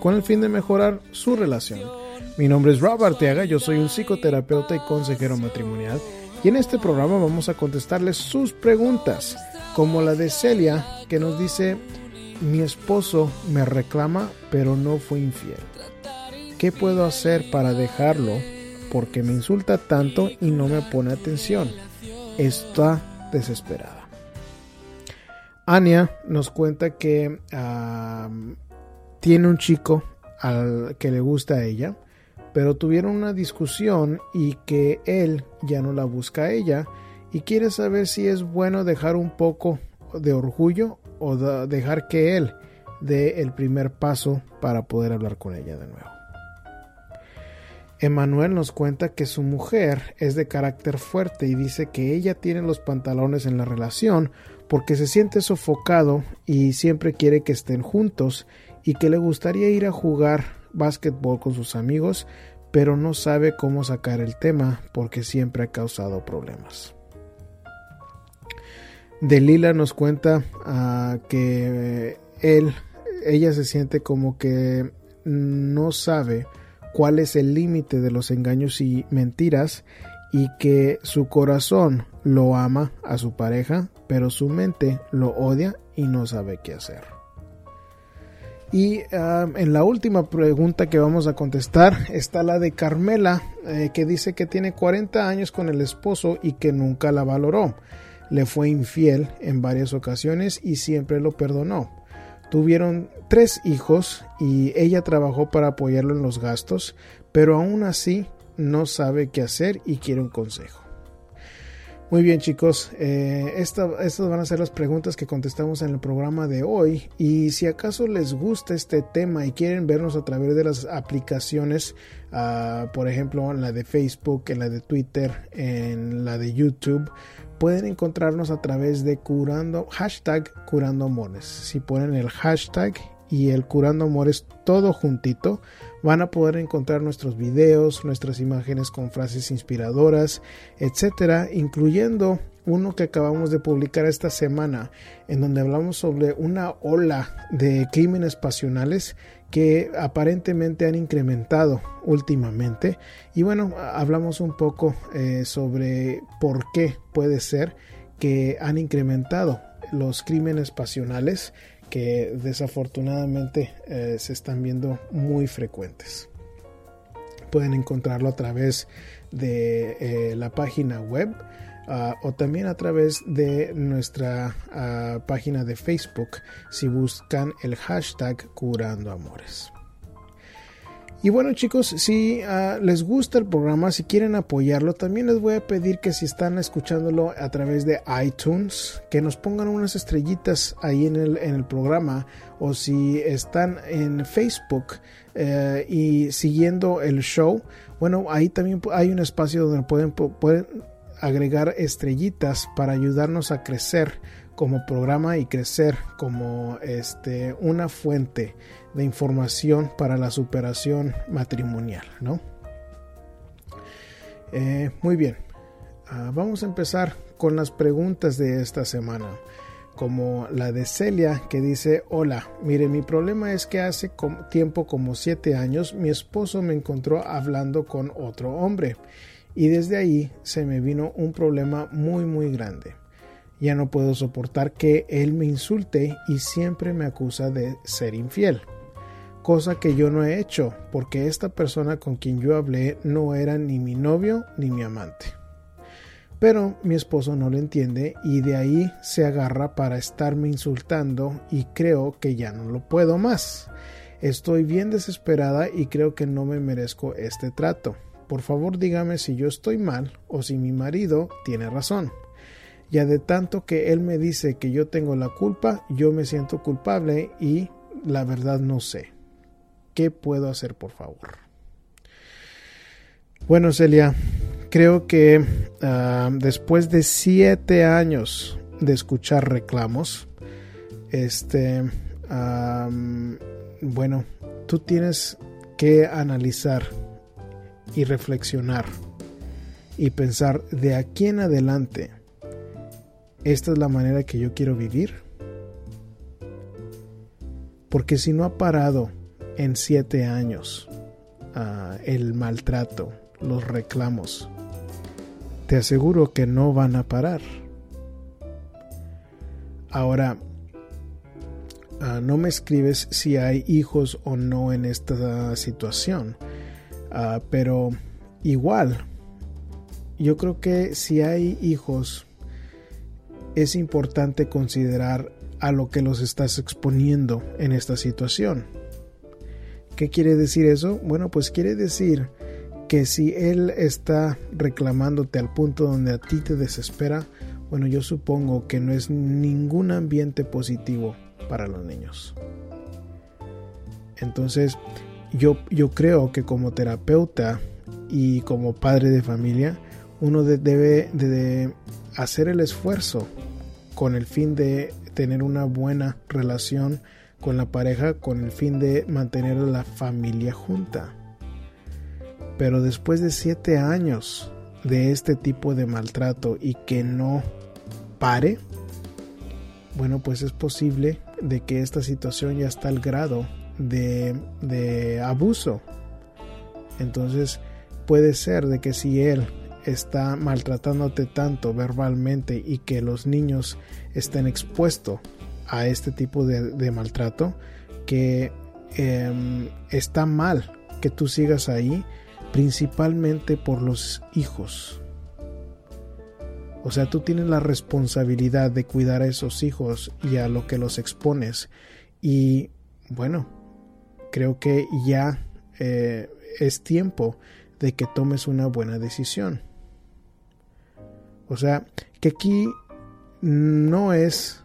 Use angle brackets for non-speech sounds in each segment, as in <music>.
con el fin de mejorar su relación. Mi nombre es Rob Arteaga, yo soy un psicoterapeuta y consejero matrimonial y en este programa vamos a contestarles sus preguntas, como la de Celia que nos dice, mi esposo me reclama pero no fue infiel. ¿Qué puedo hacer para dejarlo? Porque me insulta tanto y no me pone atención. Está desesperada. Anya nos cuenta que tiene un chico al que le gusta a ella pero tuvieron una discusión y que él ya no la busca a ella y quiere saber si es bueno dejar un poco de orgullo o dejar que él dé el primer paso para poder hablar con ella de nuevo. Emanuel nos cuenta que su mujer es de carácter fuerte y dice que ella tiene los pantalones en la relación porque se siente sofocado y siempre quiere que estén juntos y que le gustaría ir a jugar básquetbol con sus amigos, pero no sabe cómo sacar el tema porque siempre ha causado problemas. Delila nos cuenta ah, que él, ella se siente como que no sabe cuál es el límite de los engaños y mentiras y que su corazón lo ama a su pareja, pero su mente lo odia y no sabe qué hacer. Y ah, en la última pregunta que vamos a contestar está la de Carmela, eh, que dice que tiene 40 años con el esposo y que nunca la valoró. Le fue infiel en varias ocasiones y siempre lo perdonó. Tuvieron tres hijos y ella trabajó para apoyarlo en los gastos, pero aún así no sabe qué hacer y quiere un consejo. Muy bien chicos, eh, estas van a ser las preguntas que contestamos en el programa de hoy y si acaso les gusta este tema y quieren vernos a través de las aplicaciones, ah, por ejemplo en la de Facebook, en la de Twitter, en la de YouTube, pueden encontrarnos a través de curando, hashtag curando amores. Si ponen el hashtag y el curando amores todo juntito, Van a poder encontrar nuestros videos, nuestras imágenes con frases inspiradoras, etcétera, incluyendo uno que acabamos de publicar esta semana, en donde hablamos sobre una ola de crímenes pasionales que aparentemente han incrementado últimamente. Y bueno, hablamos un poco eh, sobre por qué puede ser que han incrementado los crímenes pasionales que desafortunadamente eh, se están viendo muy frecuentes. Pueden encontrarlo a través de eh, la página web ah, o también a través de nuestra ah, página de Facebook si buscan el hashtag curando amores. Y bueno chicos, si ah, les gusta el programa, si quieren apoyarlo, también les voy a pedir que si están escuchándolo a través de iTunes, que nos pongan unas estrellitas ahí en el, en el programa o si están en Facebook eh, y siguiendo el show, bueno, ahí también hay un espacio donde pueden, pueden agregar estrellitas para ayudarnos a crecer como programa y crecer como este, una fuente de información para la superación matrimonial, ¿no? Eh, muy bien, ah, vamos a empezar con las preguntas de esta semana, como la de Celia que dice, hola, mire, mi problema es que hace tiempo como siete años mi esposo me encontró hablando con otro hombre y desde ahí se me vino un problema muy muy grande. Ya no puedo soportar que él me insulte y siempre me acusa de ser infiel. Cosa que yo no he hecho, porque esta persona con quien yo hablé no era ni mi novio ni mi amante. Pero mi esposo no lo entiende y de ahí se agarra para estarme insultando y creo que ya no lo puedo más. Estoy bien desesperada y creo que no me merezco este trato. Por favor dígame si yo estoy mal o si mi marido tiene razón. Ya de tanto que él me dice que yo tengo la culpa, yo me siento culpable y la verdad no sé. ¿Qué puedo hacer, por favor? Bueno, Celia, creo que uh, después de siete años de escuchar reclamos, este, bueno, tú tienes que analizar y reflexionar y pensar de aquí en adelante, esta es la manera que yo quiero vivir. Porque si no ha parado en siete años uh, el maltrato, los reclamos, te aseguro que no van a parar. Ahora, uh, no me escribes si hay hijos o no en esta situación, uh, pero igual, yo creo que si hay hijos, es importante considerar a lo que los estás exponiendo en esta situación. ¿Qué quiere decir eso? Bueno, pues quiere decir que si él está reclamándote al punto donde a ti te desespera, bueno, yo supongo que no es ningún ambiente positivo para los niños. Entonces, yo, yo creo que como terapeuta y como padre de familia, uno debe de hacer el esfuerzo con el fin de tener una buena relación con la pareja, con el fin de mantener a la familia junta. Pero después de siete años de este tipo de maltrato y que no pare, bueno, pues es posible de que esta situación ya está al grado de, de abuso. Entonces puede ser de que si él está maltratándote tanto verbalmente y que los niños estén expuestos a este tipo de, maltrato, que em, está mal que tú sigas ahí principalmente por los hijos. O sea, tú tienes la responsabilidad de cuidar a esos hijos y a lo que los expones. Y bueno, creo que ya eh, es tiempo de que tomes una buena decisión. O sea, que aquí no es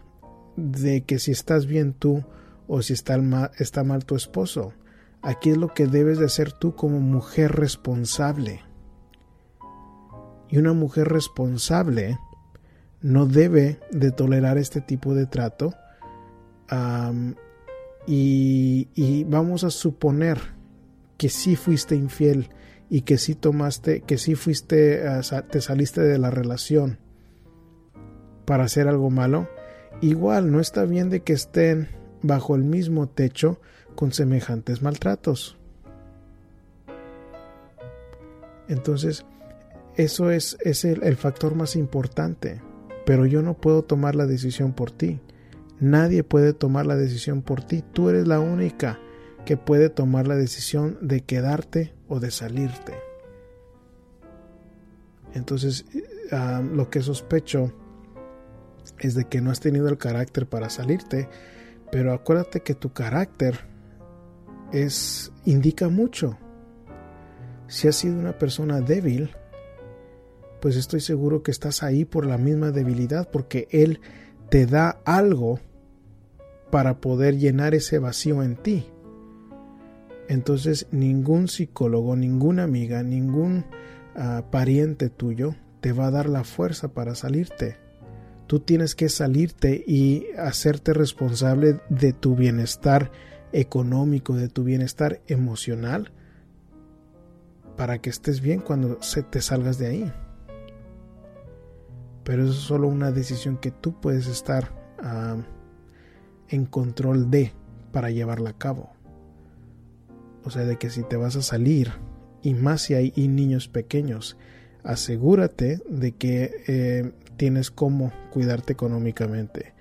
de que si estás bien tú o si está mal, tu esposo. Aquí es lo que debes de hacer tú como mujer responsable. Y una mujer responsable no debe de tolerar este tipo de trato. y, vamos a suponer que sí fuiste infiel y que sí tomaste, que sí fuiste, te saliste de la relación para hacer algo malo. Igual no está bien de que estén bajo el mismo techo con semejantes maltratos. Entonces, eso es, es el, el, factor más importante. Pero yo no puedo tomar la decisión por ti. Nadie puede tomar la decisión por ti. Tú eres la única que puede tomar la decisión de quedarte o de salirte. Entonces, ah, lo que sospecho es de que no has tenido el carácter para salirte, pero acuérdate que tu carácter es indica mucho. Si has sido una persona débil, pues estoy seguro que estás ahí por la misma debilidad, porque Él te da algo para poder llenar ese vacío en ti. Entonces ningún psicólogo, ninguna amiga, ningún ah, pariente tuyo te va a dar la fuerza para salirte. Tú tienes que salirte y hacerte responsable de tu bienestar económico, de tu bienestar emocional, para que estés bien cuando se te salgas de ahí. Pero eso es solo una decisión que tú puedes estar ah, en control de para llevarla a cabo. O sea, de que si te vas a salir, y más si hay niños pequeños, asegúrate de que eh, tienes cómo cuidarte económicamente.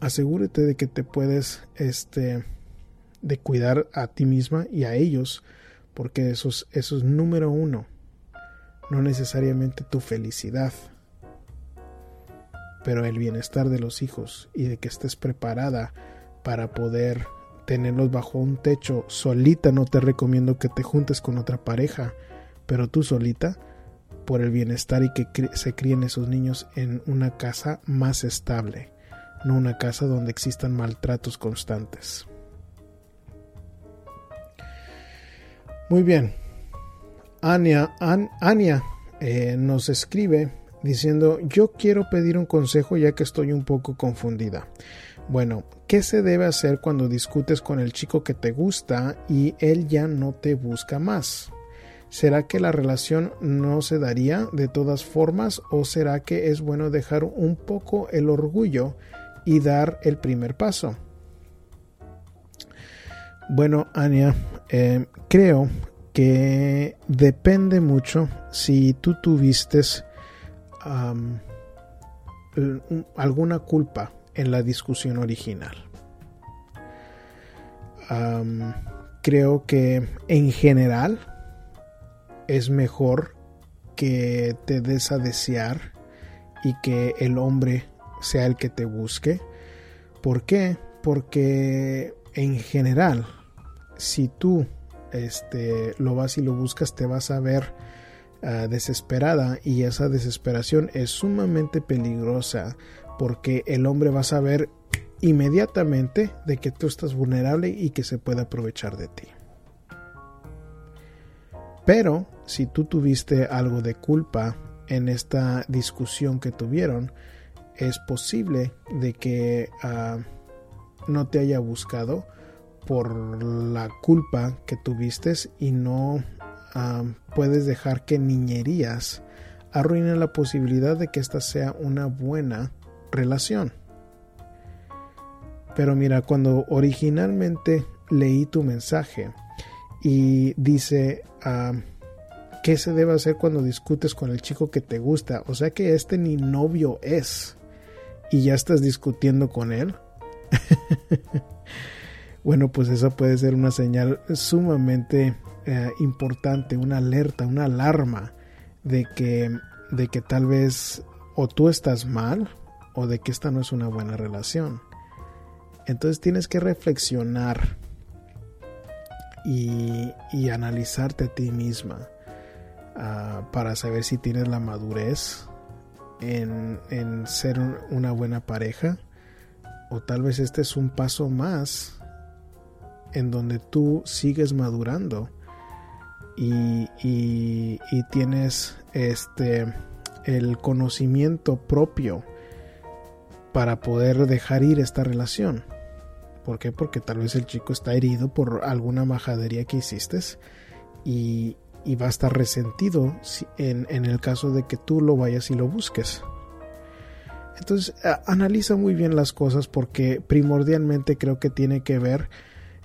Asegúrate de que te puedes este de cuidar a ti misma y a ellos porque eso es, eso es número uno. No necesariamente tu felicidad pero el bienestar de los hijos y de que estés preparada para poder tenerlos bajo un techo solita no te recomiendo que te juntes con otra pareja pero tú solita por el bienestar y que se críen esos niños en una casa más estable no una casa donde existan maltratos constantes. Muy bien. Ania, eh, nos escribe diciendo yo quiero pedir un consejo ya que estoy un poco confundida. Bueno, ¿qué se debe hacer cuando discutes con el chico que te gusta y él ya no te busca más? ¿Será que la relación no se daría de todas formas o será que es bueno dejar un poco el orgullo y dar el primer paso? Bueno, Ania, eh, creo que depende mucho si tú tuviste alguna culpa en la discusión original. creo que en general es mejor que te des a desear y que el hombre sea el que te busque. ¿Por qué? Porque en general, si tú este, lo vas y lo buscas, te vas a ver ah, desesperada y esa desesperación es sumamente peligrosa porque el hombre va a saber inmediatamente de que tú estás vulnerable y que se puede aprovechar de ti. Pero si tú tuviste algo de culpa en esta discusión que tuvieron, es posible de que ah, no te haya buscado por la culpa que tuviste y no puedes dejar que niñerías arruinen la posibilidad de que esta sea una buena relación. Pero mira, cuando originalmente leí tu mensaje y dice qué se debe hacer cuando discutes con el chico que te gusta, o sea que este ni novio es y ya estás discutiendo con él. <laughs> bueno, pues esa puede ser una señal sumamente eh, importante, una alerta, una alarma de que, de que tal vez o tú estás mal o de que esta no es una buena relación. Entonces tienes que reflexionar y, analizarte a ti misma ah, para saber si tienes la madurez en, en ser una buena pareja o tal vez este es un paso más en donde tú sigues madurando y, tienes este el conocimiento propio para poder dejar ir esta relación. ¿Por qué? Porque tal vez el chico está herido por alguna majadería que hiciste y, va a estar resentido en, en, el caso de que tú lo vayas y lo busques. Entonces, analiza muy bien las cosas porque primordialmente creo que tiene que ver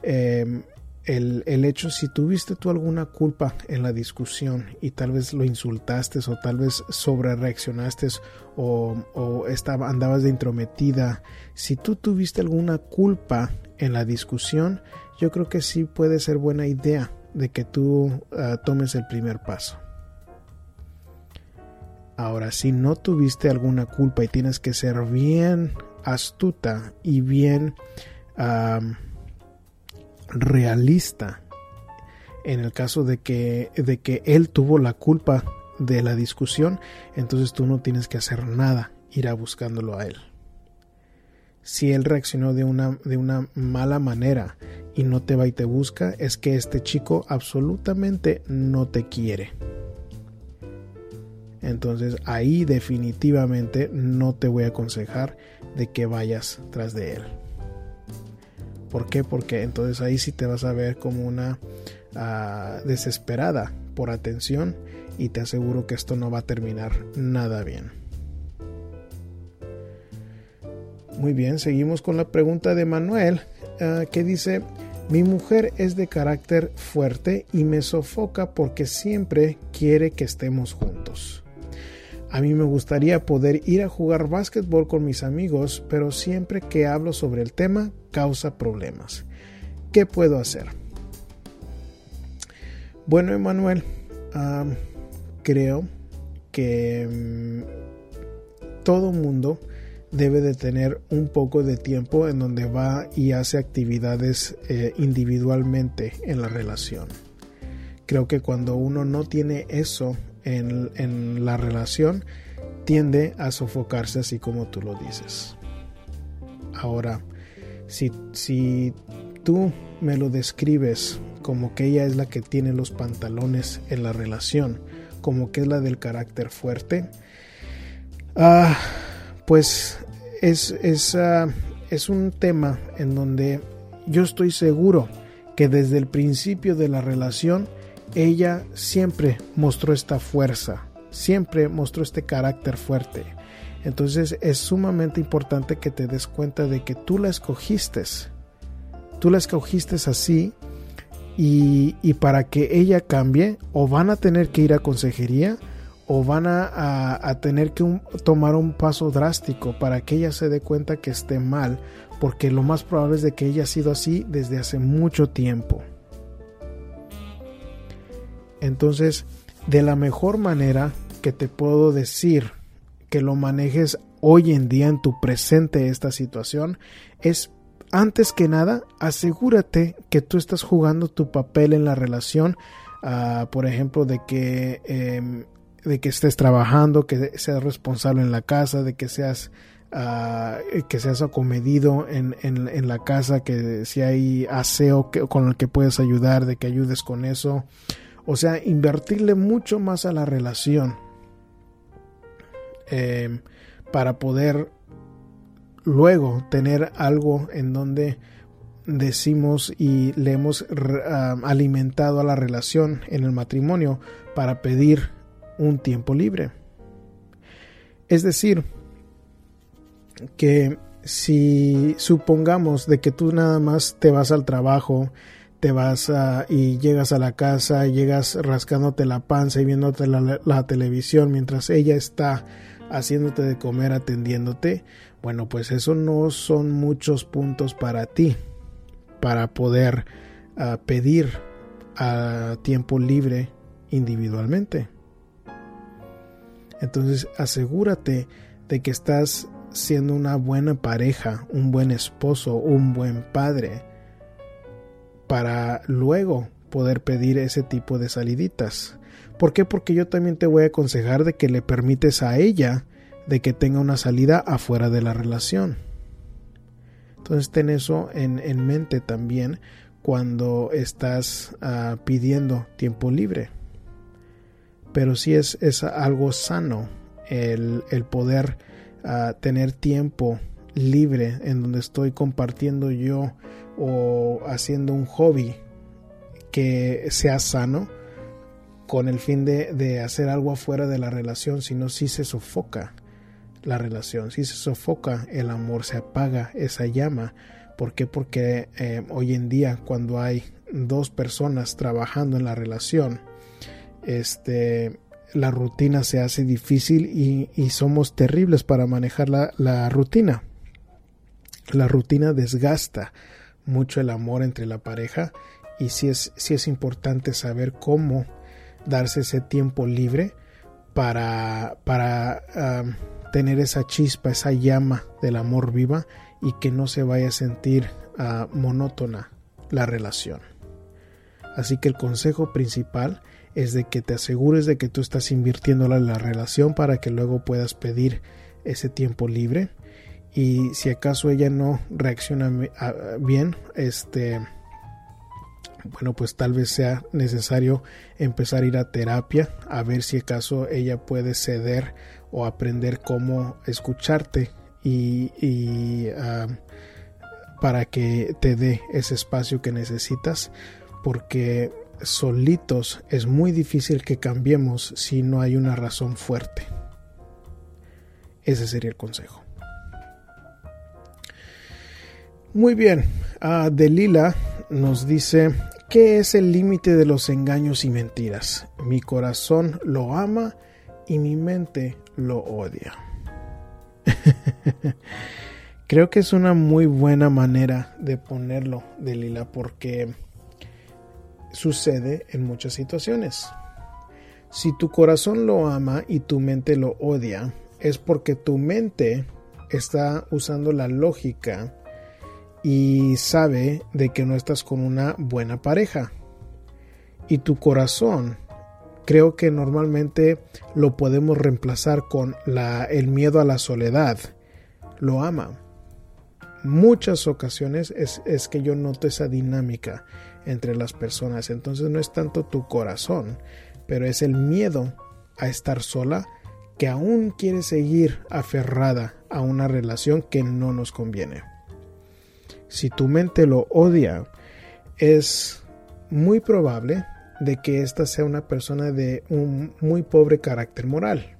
Em, el, el, hecho, si tuviste tú alguna culpa en la discusión y tal vez lo insultaste o tal vez sobre reaccionaste o, o estaba, andabas de intrometida, si tú tuviste alguna culpa en la discusión, yo creo que sí puede ser buena idea de que tú ah, tomes el primer paso. Ahora, si no tuviste alguna culpa y tienes que ser bien astuta y bien realista en el caso de que, de que él tuvo la culpa de la discusión, entonces tú no tienes que hacer nada, ir a buscándolo a él. Si él reaccionó de una, de una mala manera y no te va y te busca, es que este chico absolutamente no te quiere. Entonces ahí definitivamente no te voy a aconsejar de que vayas tras de él. ¿Por qué? Porque entonces ahí sí te vas a ver como una ah, desesperada por atención y te aseguro que esto no va a terminar nada bien. Muy bien, seguimos con la pregunta de Manuel ah, que dice, mi mujer es de carácter fuerte y me sofoca porque siempre quiere que estemos juntos. A mí me gustaría poder ir a jugar básquetbol con mis amigos, pero siempre que hablo sobre el tema causa problemas. ¿Qué puedo hacer? Bueno, Emanuel, creo que mm, todo mundo debe de tener un poco de tiempo en donde va y hace actividades eh, individualmente en la relación. Creo que cuando uno no tiene eso en, la relación, tiende a sofocarse así como tú lo dices. Ahora, si, si tú me lo describes como que ella es la que tiene los pantalones en la relación, como que es la del carácter fuerte. Ah, pues es, es, ah, es un tema en donde yo estoy seguro que desde el principio de la relación ella siempre mostró esta fuerza, siempre mostró este carácter fuerte. Entonces es sumamente importante que te des cuenta de que tú la escogiste. Tú la escogiste así y, y para que ella cambie o van a tener que ir a consejería o van a, a, tener que tomar un paso drástico para que ella se dé cuenta que esté mal, porque lo más probable es de que ella ha sido así desde hace mucho tiempo. Entonces, de la mejor manera que te puedo decir que lo manejes hoy en día en tu presente esta situación es antes que nada asegúrate que tú estás jugando tu papel en la relación uh, por ejemplo de que eh, de que estés trabajando que seas responsable en la casa de que seas uh, que seas acomedido en, en, en, la casa que si hay aseo que, con el que puedes ayudar de que ayudes con eso o sea invertirle mucho más a la relación eh, para poder luego tener algo en donde decimos y le hemos uh, alimentado a la relación en el matrimonio para pedir un tiempo libre. Es decir, que si supongamos de que tú nada más te vas al trabajo, te vas a, y llegas a la casa, llegas rascándote la panza y viéndote la, televisión mientras ella está haciéndote de comer, atendiéndote, bueno, pues eso no son muchos puntos para ti, para poder uh, pedir a tiempo libre individualmente. Entonces asegúrate de que estás siendo una buena pareja, un buen esposo, un buen padre, para luego poder pedir ese tipo de saliditas. ¿Por qué? Porque yo también te voy a aconsejar de que le permites a ella de que tenga una salida afuera de la relación. Entonces ten eso en, en mente también cuando estás uh, pidiendo tiempo libre. Pero sí es, es algo sano el, el poder uh, tener tiempo libre en donde estoy compartiendo yo o haciendo un hobby que sea sano con el fin de, de hacer algo afuera de la relación, sino si se sofoca la relación, si se sofoca el amor, se apaga esa llama. ¿Por qué? Porque eh, hoy en día cuando hay dos personas trabajando en la relación, este, la rutina se hace difícil y, y somos terribles para manejar la, la, rutina. La rutina desgasta mucho el amor entre la pareja y sí es, sí es importante saber cómo darse ese tiempo libre para, para tener esa chispa, esa llama del amor viva y que no se vaya a sentir uh, monótona la relación. Así que el consejo principal es de que te asegures de que tú estás invirtiendo en la relación para que luego puedas pedir ese tiempo libre y si acaso ella no reacciona bien, este bueno, pues tal vez sea necesario empezar a ir a terapia a ver si acaso ella puede ceder o aprender cómo escucharte y, uh, para que te dé ese espacio que necesitas porque solitos es muy difícil que cambiemos si no hay una razón fuerte. Ese sería el consejo. Muy bien, uh, Delila nos dice, ¿qué es el límite de los engaños y mentiras? Mi corazón lo ama y mi mente lo odia. <laughs> Creo que es una muy buena manera de ponerlo, de Lila, porque sucede en muchas situaciones. Si tu corazón lo ama y tu mente lo odia, es porque tu mente está usando la lógica y sabe de que no estás con una buena pareja. Y tu corazón creo que normalmente lo podemos reemplazar con la, el miedo a la soledad. Lo ama. Muchas ocasiones es, es que yo noto esa dinámica entre las personas. Entonces no es tanto tu corazón, pero es el miedo a estar sola que aún quiere seguir aferrada a una relación que no nos conviene. Si tu mente lo odia, es muy probable de que ésta sea una persona de un muy pobre carácter moral.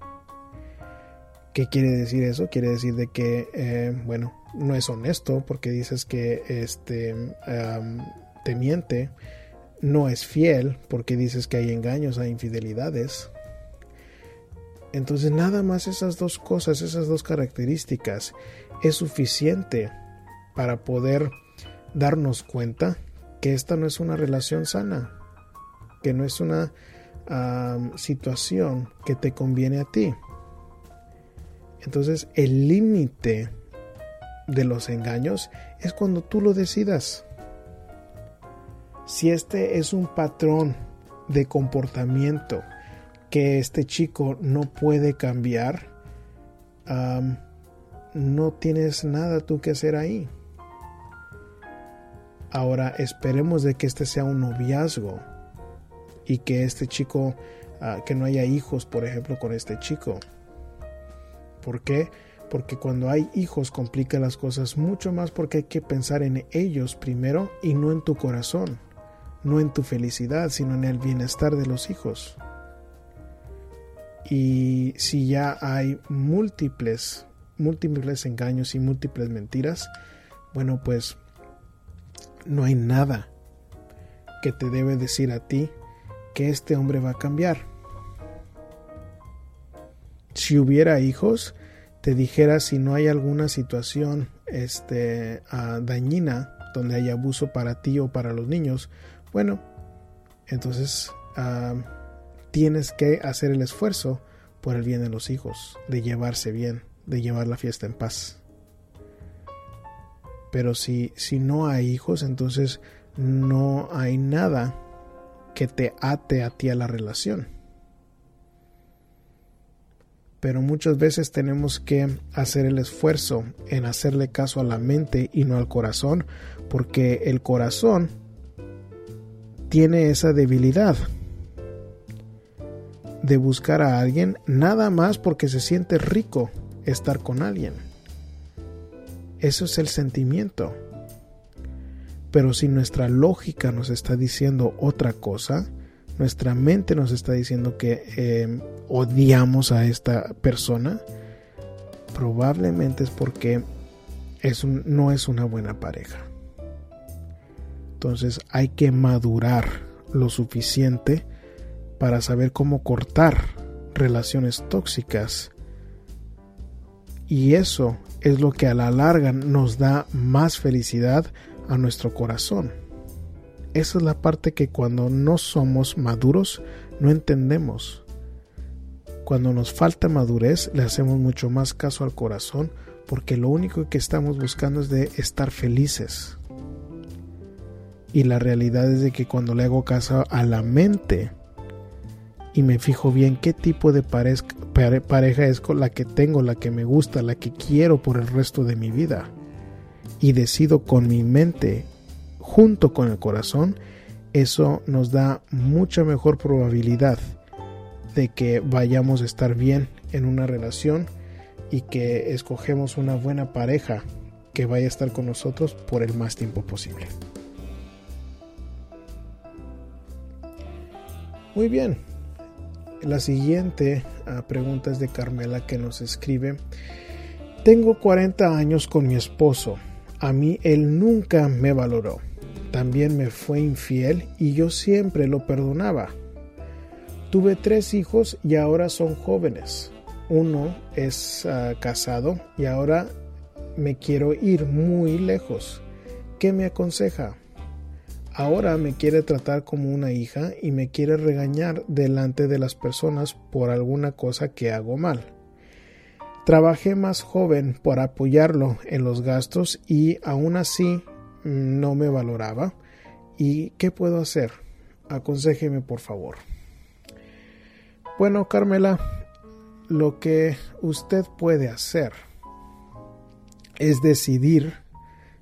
¿Qué quiere decir eso? Quiere decir de que, eh, bueno, no es honesto porque dices que este, te miente, no es fiel porque dices que hay engaños, hay infidelidades. Entonces nada más esas dos cosas, esas dos características es suficiente para poder darnos cuenta que esta no es una relación sana, que no es una situación que te conviene a ti. Entonces el límite de los engaños es cuando tú lo decidas. Si este es un patrón de comportamiento que este chico no puede cambiar, no tienes nada tú que hacer ahí. Ahora esperemos de que este sea un noviazgo y que este chico, ah, que no haya hijos, por ejemplo, con este chico. ¿Por qué? Porque cuando hay hijos complica las cosas mucho más porque hay que pensar en ellos primero y no en tu corazón, no en tu felicidad, sino en el bienestar de los hijos. Y si ya hay múltiples, múltiples engaños y múltiples mentiras, bueno, pues no hay nada que te debe decir a ti que este hombre va a cambiar. Si hubiera hijos, te dijera si no hay alguna situación este, ah, dañina donde hay abuso para ti o para los niños, bueno, entonces ah, tienes que hacer el esfuerzo por el bien de los hijos, de llevarse bien, de llevar la fiesta en paz. Pero si, si no hay hijos, entonces no hay nada que te ate a ti a la relación. Pero muchas veces tenemos que hacer el esfuerzo en hacerle caso a la mente y no al corazón, porque el corazón tiene esa debilidad de buscar a alguien nada más porque se siente rico estar con alguien. Eso es el sentimiento. Pero si nuestra lógica nos está diciendo otra cosa, nuestra mente nos está diciendo que em, odiamos a esta persona, probablemente es porque es no es una buena pareja. Entonces hay que madurar lo suficiente para saber cómo cortar relaciones tóxicas. Y eso es lo que a la larga nos da más felicidad a nuestro corazón. Esa es la parte que cuando no somos maduros no entendemos. Cuando nos falta madurez le hacemos mucho más caso al corazón porque lo único que estamos buscando es de estar felices. Y la realidad es de que cuando le hago caso a la mente y me fijo bien qué tipo de pareja es la que tengo, la que me gusta, la que quiero por el resto de mi vida, y decido con mi mente junto con el corazón, eso nos da mucha mejor probabilidad de que vayamos a estar bien en una relación y que escogemos una buena pareja que vaya a estar con nosotros por el más tiempo posible. Muy bien, la siguiente pregunta es de Carmela que nos escribe, tengo 40 años con mi esposo a mí él nunca me valoró. También me fue infiel y yo siempre lo perdonaba. Tuve tres hijos y ahora son jóvenes. Uno es ah, casado y ahora me quiero ir muy lejos. ¿Qué me aconseja? Ahora me quiere tratar como una hija y me quiere regañar delante de las personas por alguna cosa que hago mal. Trabajé más joven por apoyarlo en los gastos y aún así mm, no me valoraba. ¿Y qué puedo hacer? Aconsejeme por favor. Bueno, Carmela, lo que usted puede hacer es decidir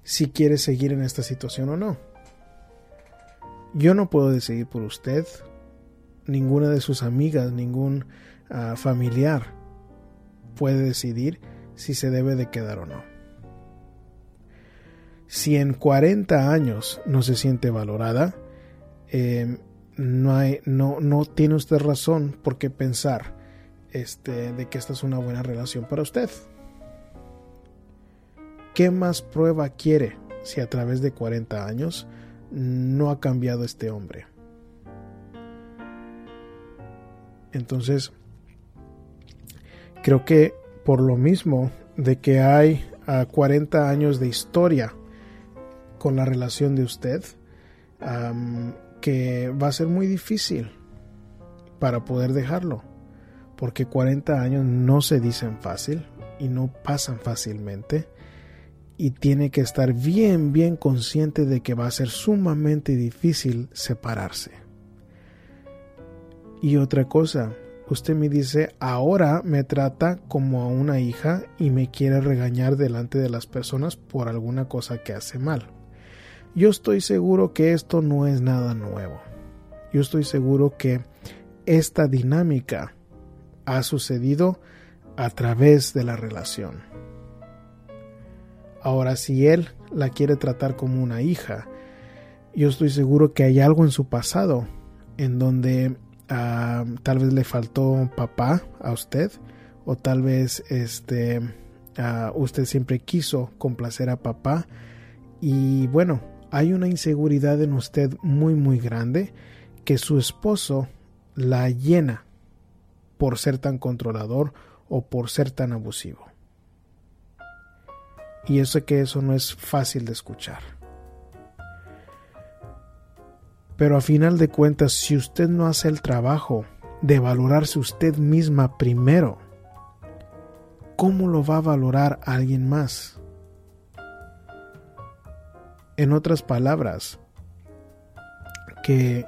si quiere seguir en esta situación o no. Yo no puedo decidir por usted, ninguna de sus amigas, ningún ah, familiar puede decidir si se debe de quedar o no. Si en 40 años no se siente valorada, em, no, hay, no, no tiene usted razón por qué pensar este, de que esta es una buena relación para usted. ¿Qué más prueba quiere si a través de 40 años no ha cambiado este hombre? Entonces, creo que por lo mismo de que hay 40 años de historia con la relación de usted, que va a ser muy difícil para poder dejarlo, porque 40 años no se dicen fácil y no pasan fácilmente y tiene que estar bien, bien consciente de que va a ser sumamente difícil separarse. Y otra cosa, usted me dice, ahora me trata como a una hija y me quiere regañar delante de las personas por alguna cosa que hace mal. Yo estoy seguro que esto no es nada nuevo. Yo estoy seguro que esta dinámica ha sucedido a través de la relación. Ahora, si él la quiere tratar como una hija, yo estoy seguro que hay algo en su pasado en donde ah, tal vez le faltó papá a usted o tal vez este ah, usted siempre quiso complacer a papá y bueno hay una inseguridad en usted muy muy grande que su esposo la llena por ser tan controlador o por ser tan abusivo. Y yo sé que eso no es fácil de escuchar. Pero a final de cuentas, si usted no hace el trabajo de valorarse usted misma primero, ¿cómo lo va a valorar alguien más? En otras palabras, que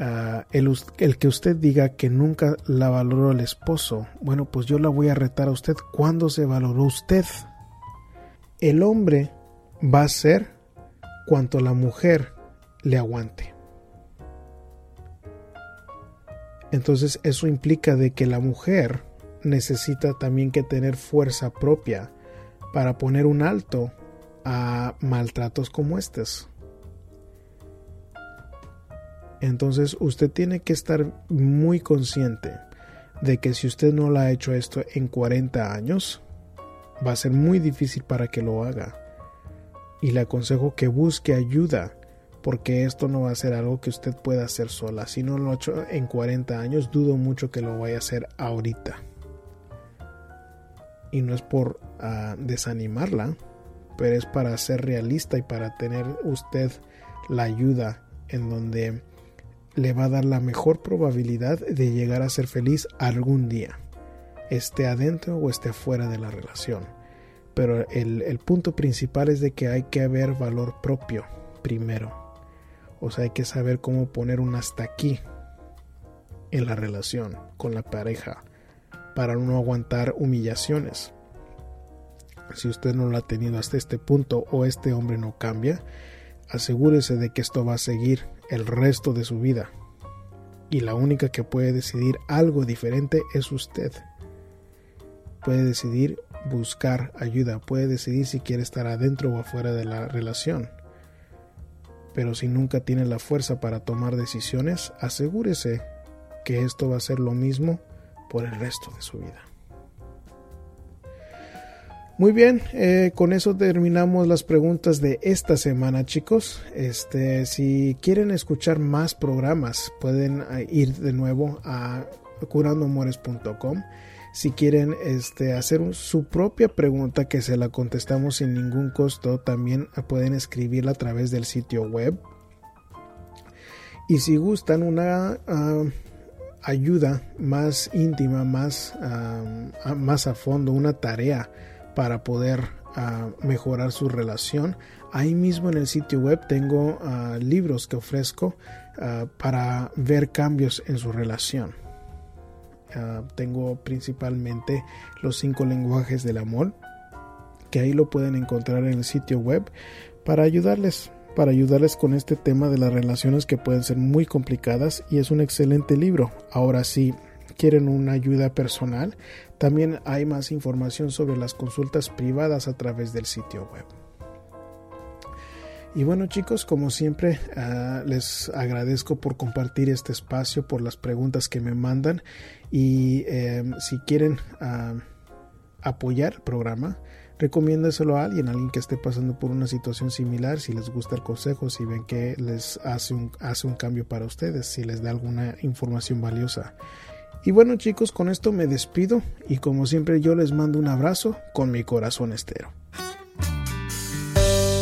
ah, el, el, que usted diga que nunca la valoró el esposo, bueno, pues yo la voy a retar a usted. ¿Cuándo se valoró usted? El hombre va a ser cuanto la mujer le aguante. Entonces eso implica de que la mujer necesita también que tener fuerza propia para poner un alto a maltratos como estos. Entonces usted tiene que estar muy consciente de que si usted no lo ha hecho esto en 40 años, va a ser muy difícil para que lo haga. Y le aconsejo que busque ayuda, porque esto no va a ser algo que usted pueda hacer sola. Si no lo ha hecho en 40 años, dudo mucho que lo vaya a hacer ahorita. Y no es por ah, desanimarla, pero es para ser realista y para tener usted la ayuda en donde le va a dar la mejor probabilidad de llegar a ser feliz algún día, esté adentro o esté fuera de la relación. Pero el, el punto principal es de que hay que haber valor propio primero. O sea, hay que saber cómo poner un hasta aquí en la relación con la pareja para no aguantar humillaciones si usted no lo ha tenido hasta este punto o este hombre no cambia, asegúrese de que esto va a seguir el resto de su vida. Y la única que puede decidir algo diferente es usted. Puede decidir buscar ayuda, puede decidir si quiere estar adentro o afuera de la relación. Pero si nunca tiene la fuerza para tomar decisiones, asegúrese que esto va a ser lo mismo por el resto de su vida. Muy bien, eh, con eso terminamos las preguntas de esta semana, chicos. Este, si quieren escuchar más programas, pueden eh, ir de nuevo a curandoamores.com. Si quieren este, hacer su propia pregunta que se la contestamos sin ningún costo, también pueden escribirla a través del sitio web. Y si gustan una ah, ayuda más íntima, más, ah, más a fondo, una tarea para poder ah, mejorar su relación. Ahí mismo en el sitio web tengo libros que ofrezco para ver cambios en su relación. Tengo principalmente los cinco lenguajes del amor, que ahí lo pueden encontrar en el sitio web para ayudarles para ayudarles con este tema de las relaciones que pueden ser muy complicadas y es un excelente libro. Ahora sí, quieren una ayuda personal, también hay más información sobre las consultas privadas a través del sitio web. Y bueno chicos, como siempre, uh, les agradezco por compartir este espacio, por las preguntas que me mandan y eh, si quieren uh, apoyar el programa, recomiéndeselo a alguien, alguien que esté pasando por una situación similar, si les gusta el consejo, si ven que les hace un, hace un cambio para ustedes, si les da alguna información valiosa. Y bueno chicos, con esto me despido y como siempre yo les mando un abrazo con mi corazón estero.